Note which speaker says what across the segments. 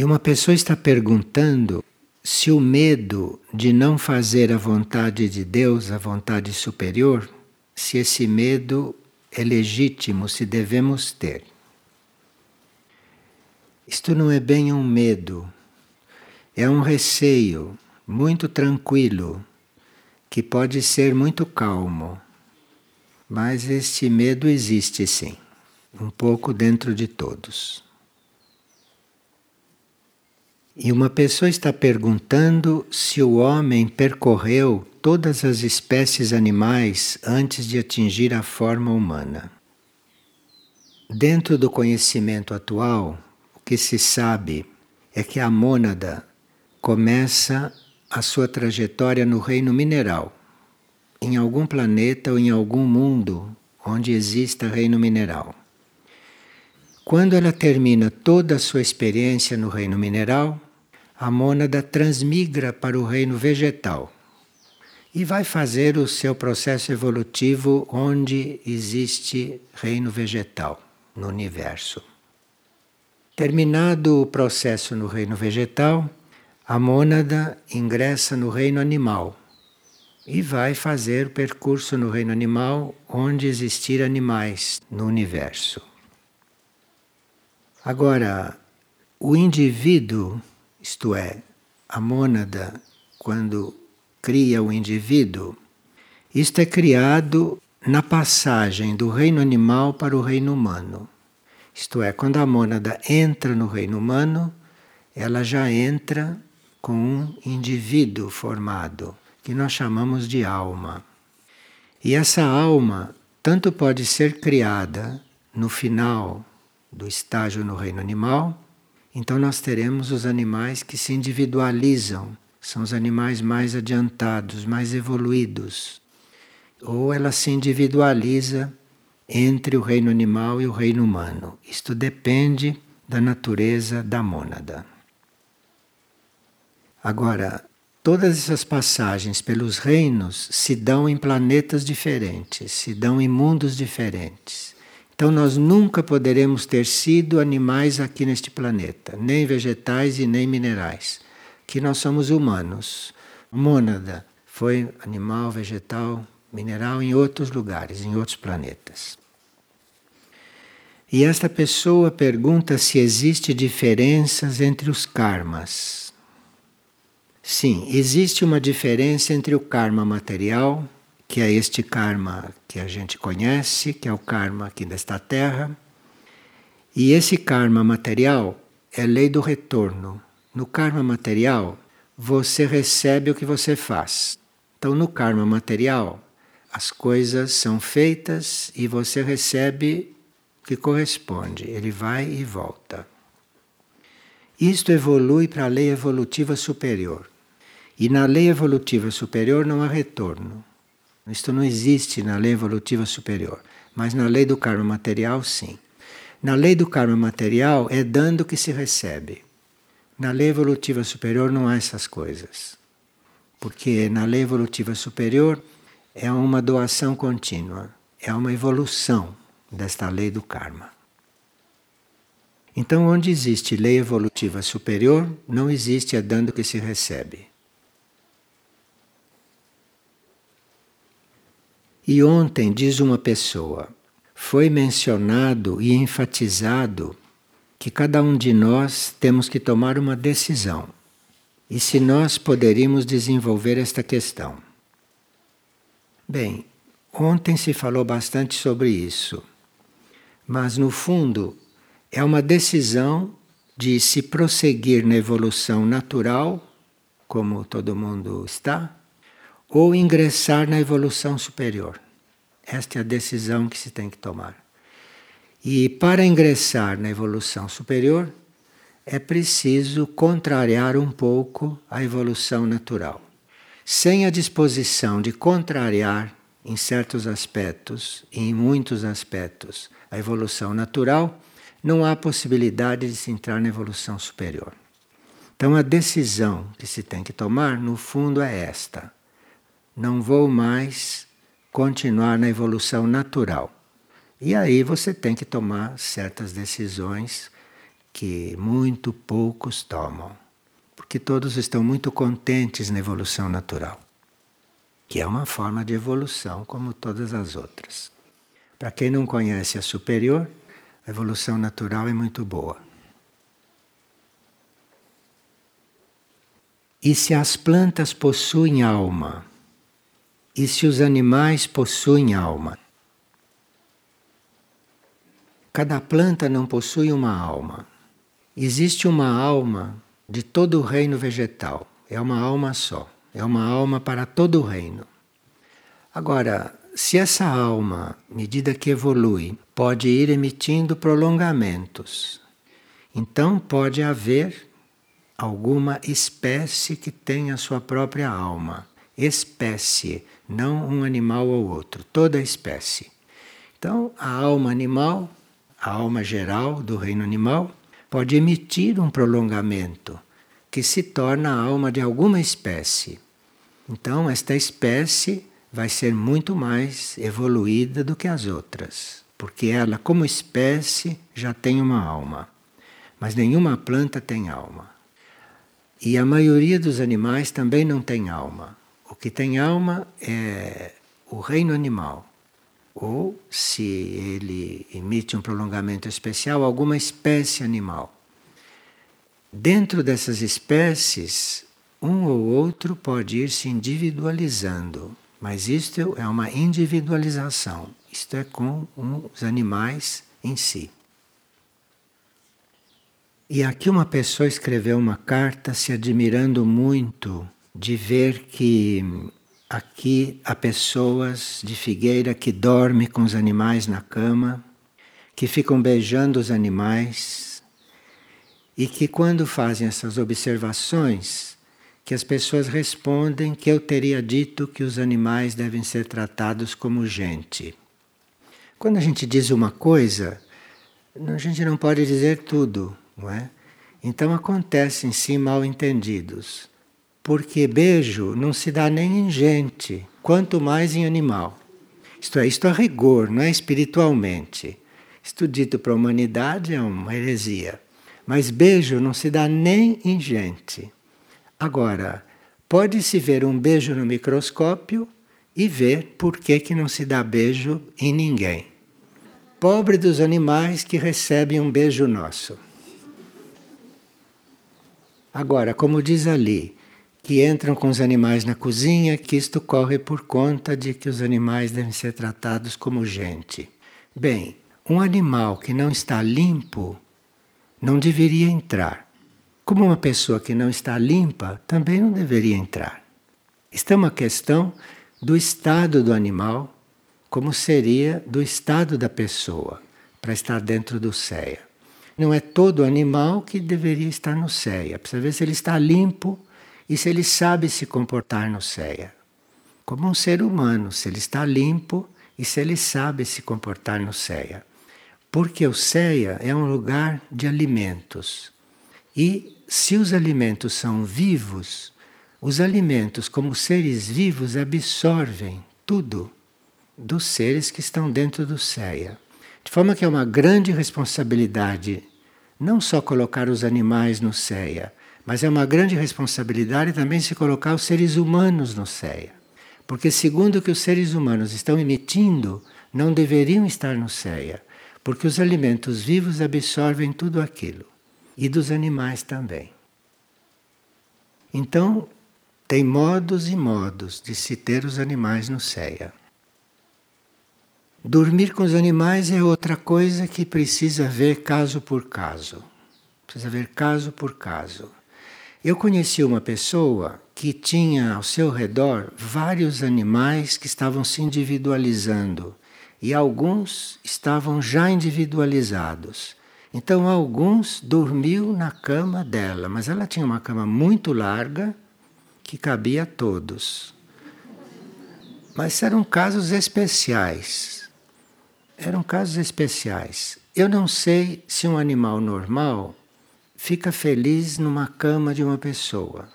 Speaker 1: E uma pessoa está perguntando se o medo de não fazer a vontade de Deus, a vontade superior, se esse medo é legítimo, se devemos ter. Isto não é bem um medo, é um receio muito tranquilo, que pode ser muito calmo. Mas este medo existe sim, um pouco dentro de todos. E uma pessoa está perguntando se o homem percorreu todas as espécies animais antes de atingir a forma humana. Dentro do conhecimento atual, o que se sabe é que a mônada começa a sua trajetória no reino mineral, em algum planeta ou em algum mundo onde exista reino mineral. Quando ela termina toda a sua experiência no reino mineral, a mônada transmigra para o reino vegetal e vai fazer o seu processo evolutivo onde existe reino vegetal no universo. Terminado o processo no reino vegetal, a mônada ingressa no reino animal e vai fazer o percurso no reino animal onde existir animais no universo. Agora, o indivíduo isto é, a mônada, quando cria o indivíduo, isto é criado na passagem do reino animal para o reino humano. Isto é, quando a mônada entra no reino humano, ela já entra com um indivíduo formado, que nós chamamos de alma. E essa alma tanto pode ser criada no final do estágio no reino animal, então nós teremos os animais que se individualizam, são os animais mais adiantados, mais evoluídos. Ou ela se individualiza entre o reino animal e o reino humano. Isto depende da natureza da mônada. Agora, todas essas passagens pelos reinos se dão em planetas diferentes, se dão em mundos diferentes. Então nós nunca poderemos ter sido animais aqui neste planeta, nem vegetais e nem minerais, que nós somos humanos. Mônada foi animal, vegetal, mineral em outros lugares, em outros planetas. E esta pessoa pergunta se existe diferenças entre os karmas. Sim, existe uma diferença entre o karma material que é este karma que a gente conhece, que é o karma aqui desta terra. E esse karma material é lei do retorno. No karma material, você recebe o que você faz. Então, no karma material, as coisas são feitas e você recebe o que corresponde. Ele vai e volta. Isto evolui para a lei evolutiva superior. E na lei evolutiva superior não há retorno. Isto não existe na lei evolutiva superior, mas na lei do karma material, sim. Na lei do karma material é dando que se recebe. Na lei evolutiva superior não há essas coisas. Porque na lei evolutiva superior é uma doação contínua, é uma evolução desta lei do karma. Então, onde existe lei evolutiva superior, não existe a dando que se recebe. E ontem, diz uma pessoa, foi mencionado e enfatizado que cada um de nós temos que tomar uma decisão. E se nós poderíamos desenvolver esta questão? Bem, ontem se falou bastante sobre isso, mas no fundo é uma decisão de se prosseguir na evolução natural, como todo mundo está, ou ingressar na evolução superior. Esta é a decisão que se tem que tomar. E para ingressar na evolução superior, é preciso contrariar um pouco a evolução natural. Sem a disposição de contrariar, em certos aspectos e em muitos aspectos, a evolução natural, não há possibilidade de se entrar na evolução superior. Então, a decisão que se tem que tomar, no fundo, é esta não vou mais continuar na evolução natural. E aí você tem que tomar certas decisões que muito poucos tomam, porque todos estão muito contentes na evolução natural, que é uma forma de evolução como todas as outras. Para quem não conhece a superior, a evolução natural é muito boa. E se as plantas possuem alma? E se os animais possuem alma? Cada planta não possui uma alma. Existe uma alma de todo o reino vegetal. É uma alma só. É uma alma para todo o reino. Agora, se essa alma, à medida que evolui, pode ir emitindo prolongamentos, então pode haver alguma espécie que tenha sua própria alma. Espécie, não um animal ou outro, toda espécie. Então, a alma animal a alma geral do reino animal, pode emitir um prolongamento que se torna a alma de alguma espécie. Então, esta espécie vai ser muito mais evoluída do que as outras, porque ela, como espécie, já tem uma alma. Mas nenhuma planta tem alma. E a maioria dos animais também não tem alma. O que tem alma é o reino animal ou, se ele emite um prolongamento especial, alguma espécie animal. Dentro dessas espécies, um ou outro pode ir se individualizando, mas isto é uma individualização, isto é com os animais em si. E aqui uma pessoa escreveu uma carta se admirando muito de ver que Aqui há pessoas de Figueira que dormem com os animais na cama, que ficam beijando os animais e que quando fazem essas observações, que as pessoas respondem que eu teria dito que os animais devem ser tratados como gente. Quando a gente diz uma coisa, a gente não pode dizer tudo, não é? Então acontecem sim mal entendidos. Porque beijo não se dá nem em gente, quanto mais em animal. Isto é, isto a rigor, não é espiritualmente. Isto dito para a humanidade é uma heresia. Mas beijo não se dá nem em gente. Agora, pode-se ver um beijo no microscópio e ver por que, que não se dá beijo em ninguém. Pobre dos animais que recebem um beijo nosso. Agora, como diz ali, que entram com os animais na cozinha, que isto corre por conta de que os animais devem ser tratados como gente. Bem, um animal que não está limpo não deveria entrar. Como uma pessoa que não está limpa também não deveria entrar. Isto é uma questão do estado do animal, como seria do estado da pessoa, para estar dentro do CEA. Não é todo animal que deveria estar no CEA. Precisa ver se ele está limpo e se ele sabe se comportar no CEA. Como um ser humano, se ele está limpo e se ele sabe se comportar no CEA. Porque o CEA é um lugar de alimentos. E se os alimentos são vivos, os alimentos, como seres vivos, absorvem tudo dos seres que estão dentro do CEA. De forma que é uma grande responsabilidade não só colocar os animais no CEA, mas é uma grande responsabilidade também se colocar os seres humanos no CEA. Porque, segundo o que os seres humanos estão emitindo, não deveriam estar no CEA. Porque os alimentos vivos absorvem tudo aquilo. E dos animais também. Então, tem modos e modos de se ter os animais no CEA. Dormir com os animais é outra coisa que precisa ver caso por caso. Precisa ver caso por caso. Eu conheci uma pessoa que tinha ao seu redor vários animais que estavam se individualizando e alguns estavam já individualizados. Então, alguns dormiu na cama dela, mas ela tinha uma cama muito larga que cabia a todos. Mas eram casos especiais. Eram casos especiais. Eu não sei se um animal normal fica feliz numa cama de uma pessoa.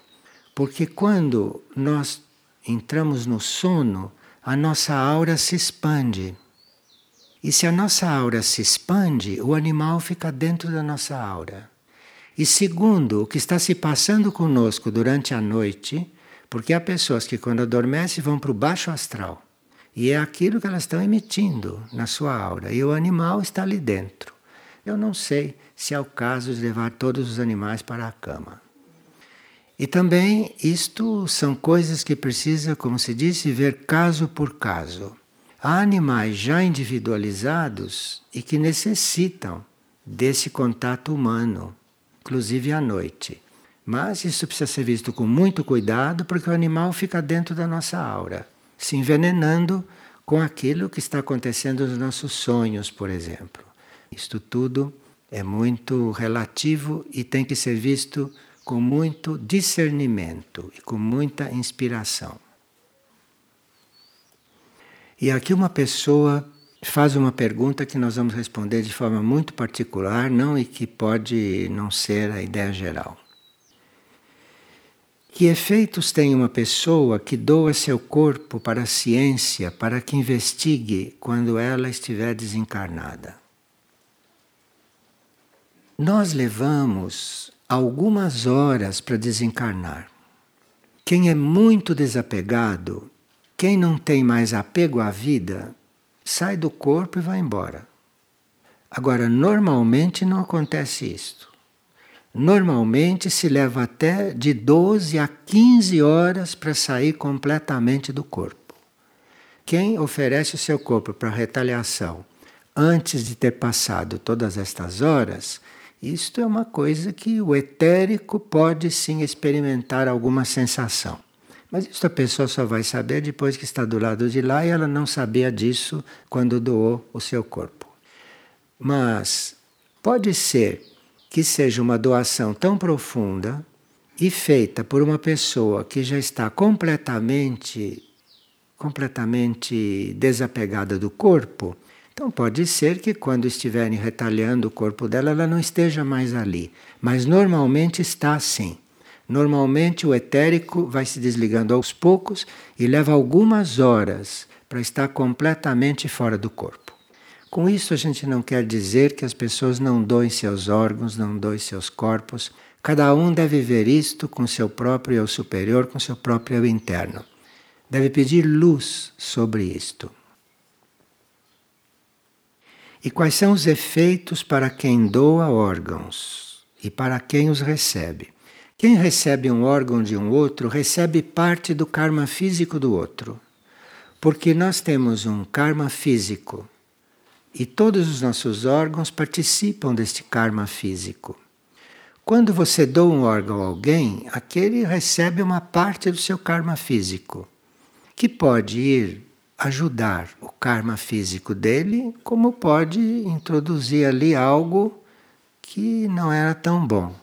Speaker 1: Porque quando nós entramos no sono, a nossa aura se expande. E se a nossa aura se expande, o animal fica dentro da nossa aura. E segundo, o que está se passando conosco durante a noite, porque há pessoas que quando adormecem vão para o baixo astral. E é aquilo que elas estão emitindo na sua aura. E o animal está ali dentro. Eu não sei se é o caso de levar todos os animais para a cama. E também isto são coisas que precisa, como se disse, ver caso por caso. Há animais já individualizados e que necessitam desse contato humano, inclusive à noite. Mas isso precisa ser visto com muito cuidado, porque o animal fica dentro da nossa aura se envenenando com aquilo que está acontecendo nos nossos sonhos, por exemplo. Isto tudo é muito relativo e tem que ser visto com muito discernimento e com muita inspiração. E aqui uma pessoa faz uma pergunta que nós vamos responder de forma muito particular, não e que pode não ser a ideia geral. Que efeitos tem uma pessoa que doa seu corpo para a ciência para que investigue quando ela estiver desencarnada? Nós levamos algumas horas para desencarnar. Quem é muito desapegado, quem não tem mais apego à vida, sai do corpo e vai embora. Agora, normalmente não acontece isto. Normalmente se leva até de 12 a 15 horas para sair completamente do corpo. Quem oferece o seu corpo para retaliação antes de ter passado todas estas horas, isto é uma coisa que o etérico pode sim experimentar alguma sensação. Mas isso a pessoa só vai saber depois que está do lado de lá e ela não sabia disso quando doou o seu corpo. Mas pode ser que seja uma doação tão profunda e feita por uma pessoa que já está completamente completamente desapegada do corpo, então pode ser que quando estiverem retalhando o corpo dela, ela não esteja mais ali. Mas normalmente está assim. Normalmente o etérico vai se desligando aos poucos e leva algumas horas para estar completamente fora do corpo. Com isso, a gente não quer dizer que as pessoas não doem seus órgãos, não doem seus corpos. Cada um deve ver isto com seu próprio eu superior, com seu próprio eu interno. Deve pedir luz sobre isto. E quais são os efeitos para quem doa órgãos e para quem os recebe? Quem recebe um órgão de um outro recebe parte do karma físico do outro. Porque nós temos um karma físico e todos os nossos órgãos participam deste karma físico. Quando você doa um órgão a alguém, aquele recebe uma parte do seu karma físico, que pode ir ajudar o karma físico dele, como pode introduzir ali algo que não era tão bom.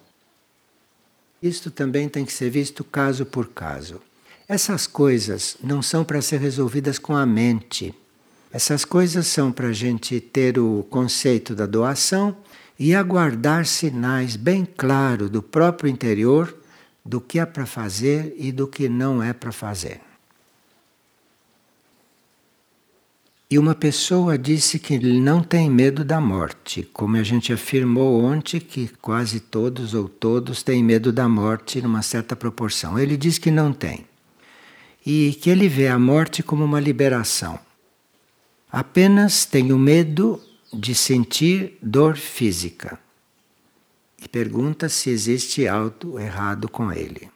Speaker 1: Isto também tem que ser visto caso por caso. Essas coisas não são para ser resolvidas com a mente. Essas coisas são para a gente ter o conceito da doação e aguardar sinais bem claros do próprio interior do que é para fazer e do que não é para fazer. E uma pessoa disse que não tem medo da morte, como a gente afirmou ontem que quase todos ou todos têm medo da morte numa certa proporção. Ele diz que não tem. E que ele vê a morte como uma liberação. Apenas tenho medo de sentir dor física. E pergunta se existe algo errado com ele.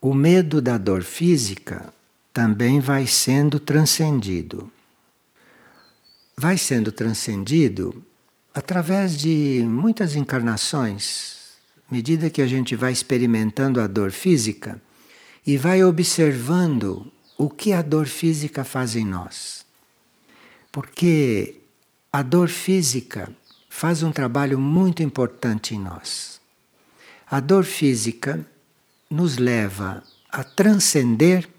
Speaker 1: O medo da dor física também vai sendo transcendido. Vai sendo transcendido através de muitas encarnações, à medida que a gente vai experimentando a dor física e vai observando o que a dor física faz em nós. Porque a dor física faz um trabalho muito importante em nós. A dor física nos leva a transcender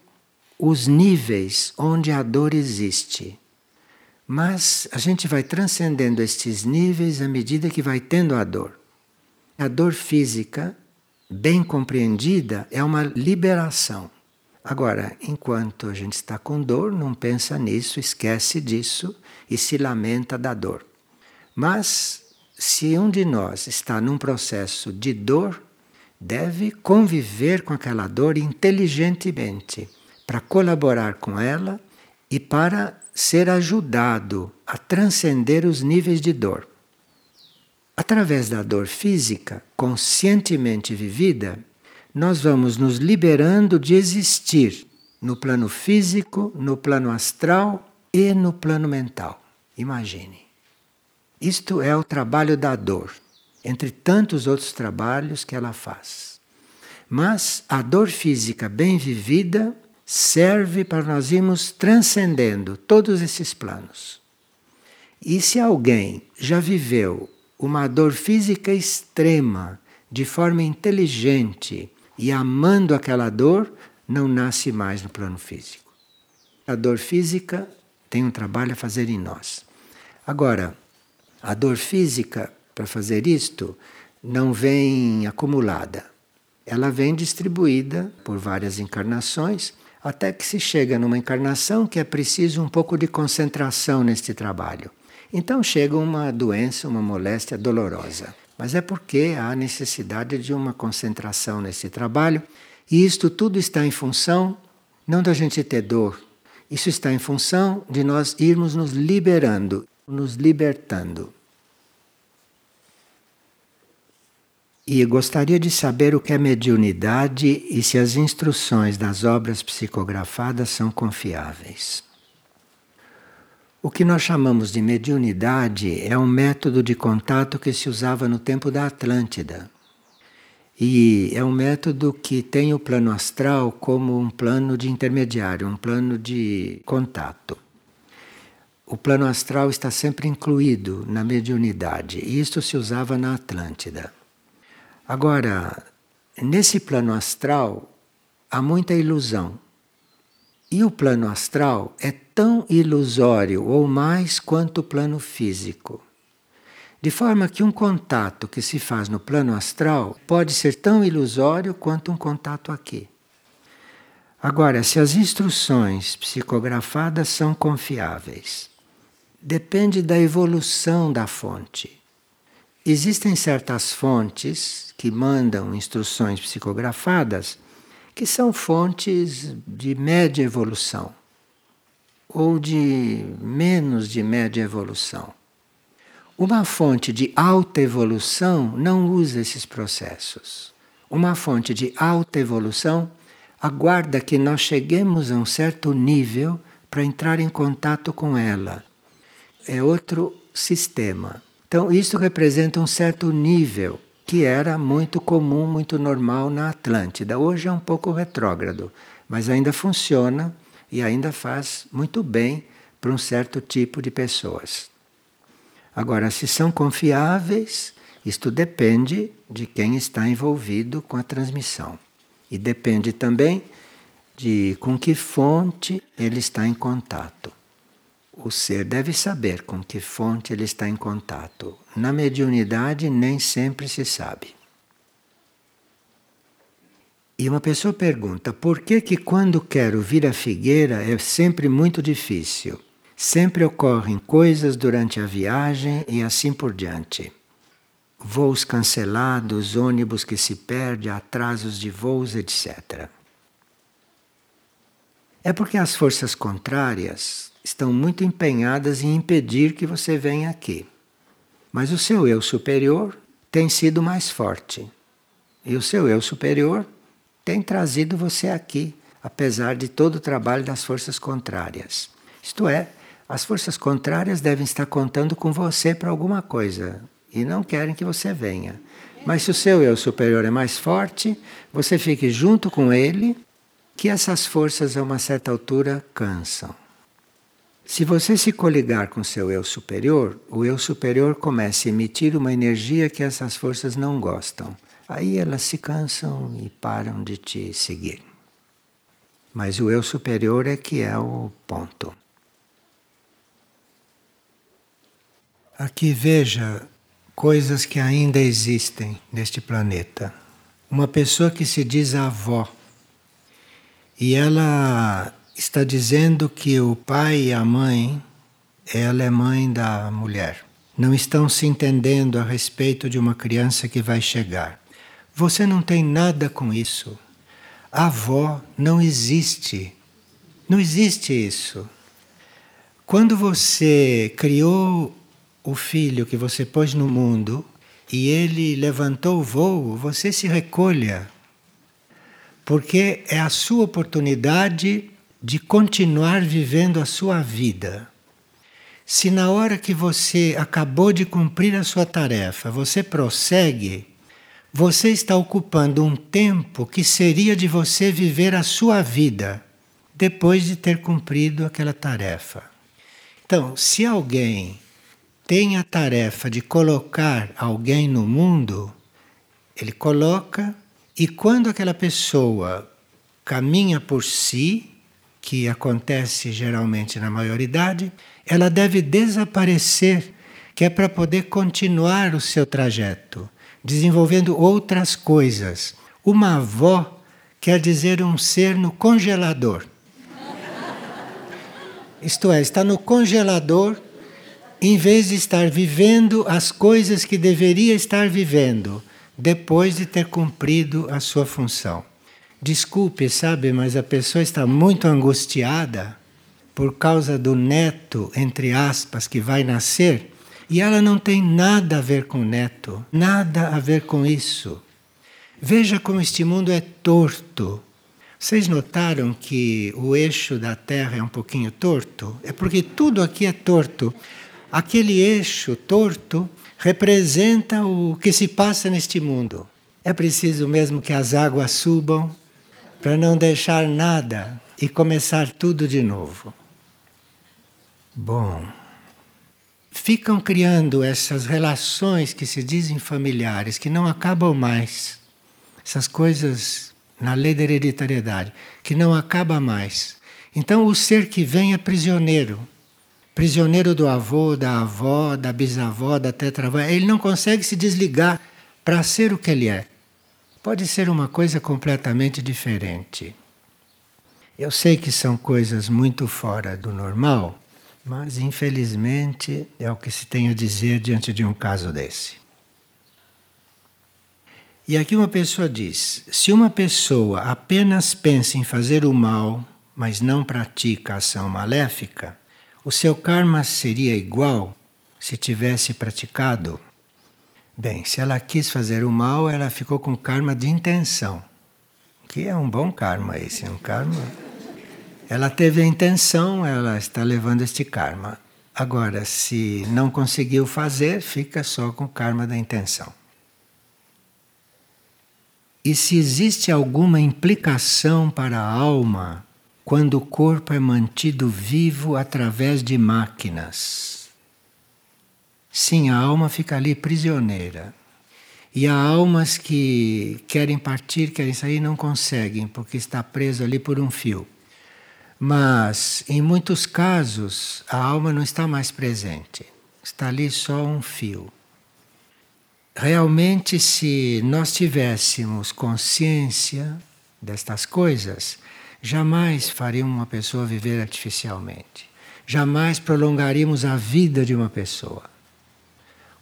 Speaker 1: os níveis onde a dor existe. Mas a gente vai transcendendo estes níveis à medida que vai tendo a dor. A dor física, bem compreendida, é uma liberação. Agora, enquanto a gente está com dor, não pensa nisso, esquece disso e se lamenta da dor. Mas se um de nós está num processo de dor, deve conviver com aquela dor inteligentemente, para colaborar com ela e para ser ajudado a transcender os níveis de dor. Através da dor física, conscientemente vivida, nós vamos nos liberando de existir no plano físico, no plano astral e no plano mental. Imagine. Isto é o trabalho da dor, entre tantos outros trabalhos que ela faz. Mas a dor física bem vivida serve para nós irmos transcendendo todos esses planos. E se alguém já viveu uma dor física extrema, de forma inteligente e amando aquela dor, não nasce mais no plano físico. A dor física tem um trabalho a fazer em nós. Agora, a dor física, para fazer isto, não vem acumulada. Ela vem distribuída por várias encarnações, até que se chega numa encarnação que é preciso um pouco de concentração neste trabalho. Então chega uma doença, uma moléstia dolorosa. Mas é porque há necessidade de uma concentração nesse trabalho, e isto tudo está em função não da gente ter dor, isso está em função de nós irmos nos liberando, nos libertando. E gostaria de saber o que é mediunidade e se as instruções das obras psicografadas são confiáveis. O que nós chamamos de mediunidade é um método de contato que se usava no tempo da Atlântida. E é um método que tem o plano astral como um plano de intermediário, um plano de contato. O plano astral está sempre incluído na mediunidade, e isto se usava na Atlântida. Agora, nesse plano astral há muita ilusão. E o plano astral é tão ilusório ou mais quanto o plano físico. De forma que um contato que se faz no plano astral pode ser tão ilusório quanto um contato aqui. Agora, se as instruções psicografadas são confiáveis, depende da evolução da fonte. Existem certas fontes que mandam instruções psicografadas que são fontes de média evolução ou de menos de média evolução. Uma fonte de alta evolução não usa esses processos. Uma fonte de alta evolução aguarda que nós cheguemos a um certo nível para entrar em contato com ela. É outro sistema. Então, isso representa um certo nível que era muito comum, muito normal na Atlântida. Hoje é um pouco retrógrado, mas ainda funciona e ainda faz muito bem para um certo tipo de pessoas. Agora, se são confiáveis, isto depende de quem está envolvido com a transmissão. E depende também de com que fonte ele está em contato. O ser deve saber com que fonte ele está em contato. Na mediunidade, nem sempre se sabe. E uma pessoa pergunta: por que, que quando quero vir à figueira é sempre muito difícil? Sempre ocorrem coisas durante a viagem e assim por diante. Voos cancelados, ônibus que se perde, atrasos de voos, etc. É porque as forças contrárias estão muito empenhadas em impedir que você venha aqui. Mas o seu eu superior tem sido mais forte. E o seu eu superior tem trazido você aqui, apesar de todo o trabalho das forças contrárias. Isto é, as forças contrárias devem estar contando com você para alguma coisa e não querem que você venha. Mas se o seu eu superior é mais forte, você fique junto com ele, que essas forças a uma certa altura cansam. Se você se coligar com seu eu superior, o eu superior começa a emitir uma energia que essas forças não gostam. Aí elas se cansam e param de te seguir. Mas o eu superior é que é o ponto. Aqui veja coisas que ainda existem neste planeta. Uma pessoa que se diz avó e ela está dizendo que o pai e a mãe, ela é mãe da mulher. não estão se entendendo a respeito de uma criança que vai chegar. Você não tem nada com isso. A avó não existe. Não existe isso. Quando você criou o filho que você pôs no mundo e ele levantou o voo, você se recolha. Porque é a sua oportunidade de continuar vivendo a sua vida. Se na hora que você acabou de cumprir a sua tarefa, você prossegue, você está ocupando um tempo que seria de você viver a sua vida depois de ter cumprido aquela tarefa. Então, se alguém tem a tarefa de colocar alguém no mundo, ele coloca, e quando aquela pessoa caminha por si, que acontece geralmente na maioridade, ela deve desaparecer, que é para poder continuar o seu trajeto, desenvolvendo outras coisas. Uma avó quer dizer um ser no congelador. Isto é, está no congelador em vez de estar vivendo as coisas que deveria estar vivendo depois de ter cumprido a sua função. Desculpe, sabe, mas a pessoa está muito angustiada por causa do neto, entre aspas, que vai nascer, e ela não tem nada a ver com o neto, nada a ver com isso. Veja como este mundo é torto. Vocês notaram que o eixo da Terra é um pouquinho torto? É porque tudo aqui é torto. Aquele eixo torto representa o que se passa neste mundo. É preciso mesmo que as águas subam para não deixar nada e começar tudo de novo. Bom, ficam criando essas relações que se dizem familiares, que não acabam mais. Essas coisas na lei da hereditariedade, que não acaba mais. Então o ser que vem é prisioneiro. Prisioneiro do avô, da avó, da bisavó, da tetravó. Ele não consegue se desligar para ser o que ele é pode ser uma coisa completamente diferente. Eu sei que são coisas muito fora do normal, mas infelizmente é o que se tem a dizer diante de um caso desse. E aqui uma pessoa diz: se uma pessoa apenas pensa em fazer o mal, mas não pratica ação maléfica, o seu karma seria igual se tivesse praticado Bem, se ela quis fazer o mal, ela ficou com karma de intenção, que é um bom karma esse, um karma. Ela teve a intenção, ela está levando este karma. Agora, se não conseguiu fazer, fica só com o karma da intenção. E se existe alguma implicação para a alma quando o corpo é mantido vivo através de máquinas? Sim, a alma fica ali prisioneira. E há almas que querem partir, querem sair, não conseguem, porque está preso ali por um fio. Mas, em muitos casos, a alma não está mais presente. Está ali só um fio. Realmente, se nós tivéssemos consciência destas coisas, jamais faríamos uma pessoa viver artificialmente. Jamais prolongaríamos a vida de uma pessoa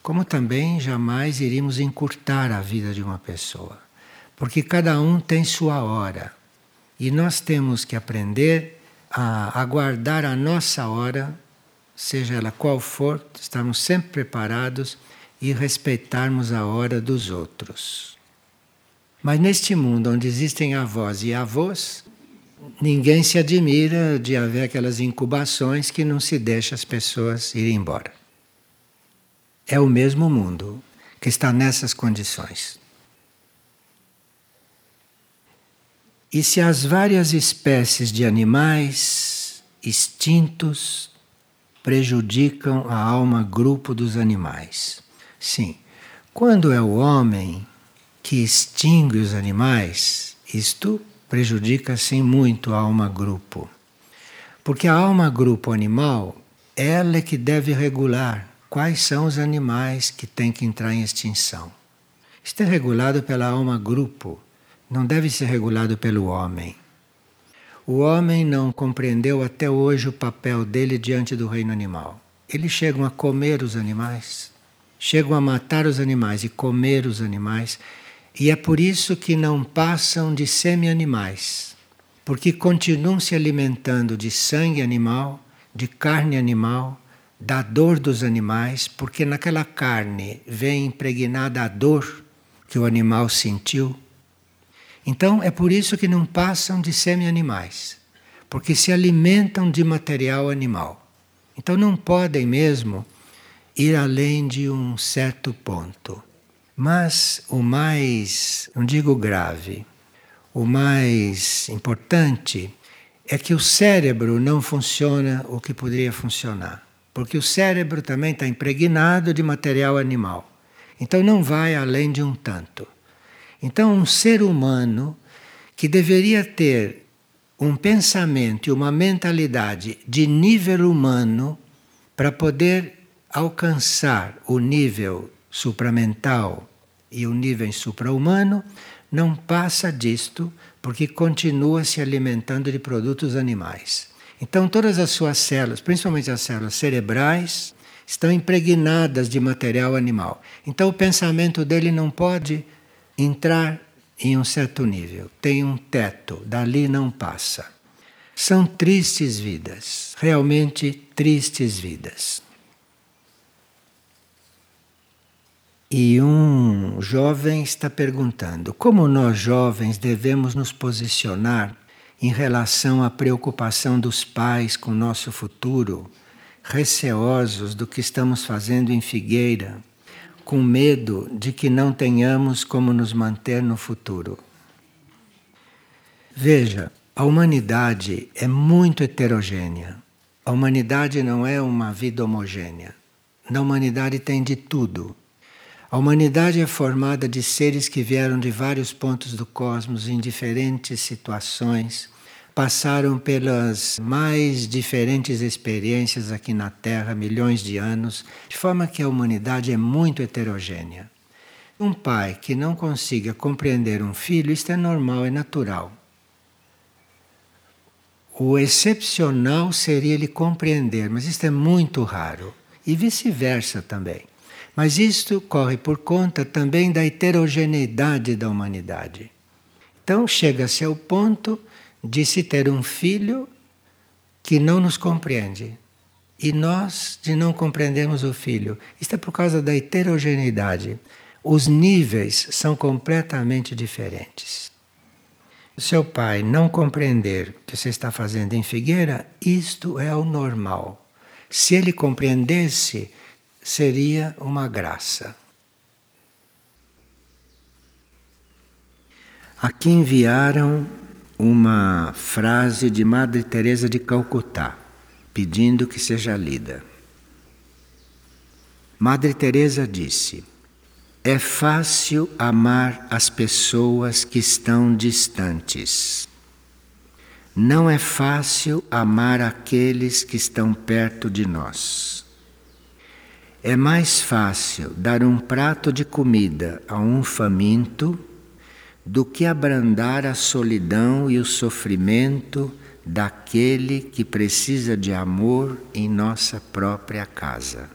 Speaker 1: como também jamais iríamos encurtar a vida de uma pessoa, porque cada um tem sua hora e nós temos que aprender a aguardar a nossa hora, seja ela qual for, estarmos sempre preparados e respeitarmos a hora dos outros. Mas neste mundo onde existem avós e avós, ninguém se admira de haver aquelas incubações que não se deixa as pessoas ir embora é o mesmo mundo que está nessas condições. E se as várias espécies de animais extintos prejudicam a alma grupo dos animais? Sim. Quando é o homem que extingue os animais, isto prejudica sim muito a alma grupo. Porque a alma grupo animal, ela é que deve regular quais são os animais que têm que entrar em extinção. Isto é regulado pela alma grupo, não deve ser regulado pelo homem. O homem não compreendeu até hoje o papel dele diante do reino animal. eles chegam a comer os animais, chegam a matar os animais e comer os animais, e é por isso que não passam de semi-animais, porque continuam se alimentando de sangue animal, de carne animal, da dor dos animais, porque naquela carne vem impregnada a dor que o animal sentiu. Então é por isso que não passam de semi-animais, porque se alimentam de material animal. Então não podem mesmo ir além de um certo ponto. Mas o mais, não digo grave, o mais importante é que o cérebro não funciona o que poderia funcionar. Porque o cérebro também está impregnado de material animal. Então não vai além de um tanto. Então, um ser humano que deveria ter um pensamento e uma mentalidade de nível humano para poder alcançar o nível supramental e o nível supra-humano, não passa disto porque continua se alimentando de produtos animais. Então, todas as suas células, principalmente as células cerebrais, estão impregnadas de material animal. Então, o pensamento dele não pode entrar em um certo nível, tem um teto, dali não passa. São tristes vidas, realmente tristes vidas. E um jovem está perguntando: como nós jovens devemos nos posicionar em relação à preocupação dos pais com o nosso futuro, receosos do que estamos fazendo em Figueira, com medo de que não tenhamos como nos manter no futuro? Veja, a humanidade é muito heterogênea. A humanidade não é uma vida homogênea. Na humanidade tem de tudo a humanidade é formada de seres que vieram de vários pontos do cosmos em diferentes situações, passaram pelas mais diferentes experiências aqui na Terra, milhões de anos, de forma que a humanidade é muito heterogênea. Um pai que não consiga compreender um filho, isto é normal, é natural. O excepcional seria ele compreender, mas isto é muito raro. E vice-versa também. Mas isto corre por conta também da heterogeneidade da humanidade. Então chega-se ao ponto de se ter um filho que não nos compreende. E nós de não compreendermos o filho. Isto é por causa da heterogeneidade. Os níveis são completamente diferentes. Seu pai não compreender o que você está fazendo em Figueira, isto é o normal. Se ele compreendesse, seria uma graça. Aqui enviaram uma frase de Madre Teresa de Calcutá, pedindo que seja lida. Madre Teresa disse: É fácil amar as pessoas que estão distantes. Não é fácil amar aqueles que estão perto de nós. É mais fácil dar um prato de comida a um faminto do que abrandar a solidão e o sofrimento daquele que precisa de amor em nossa própria casa.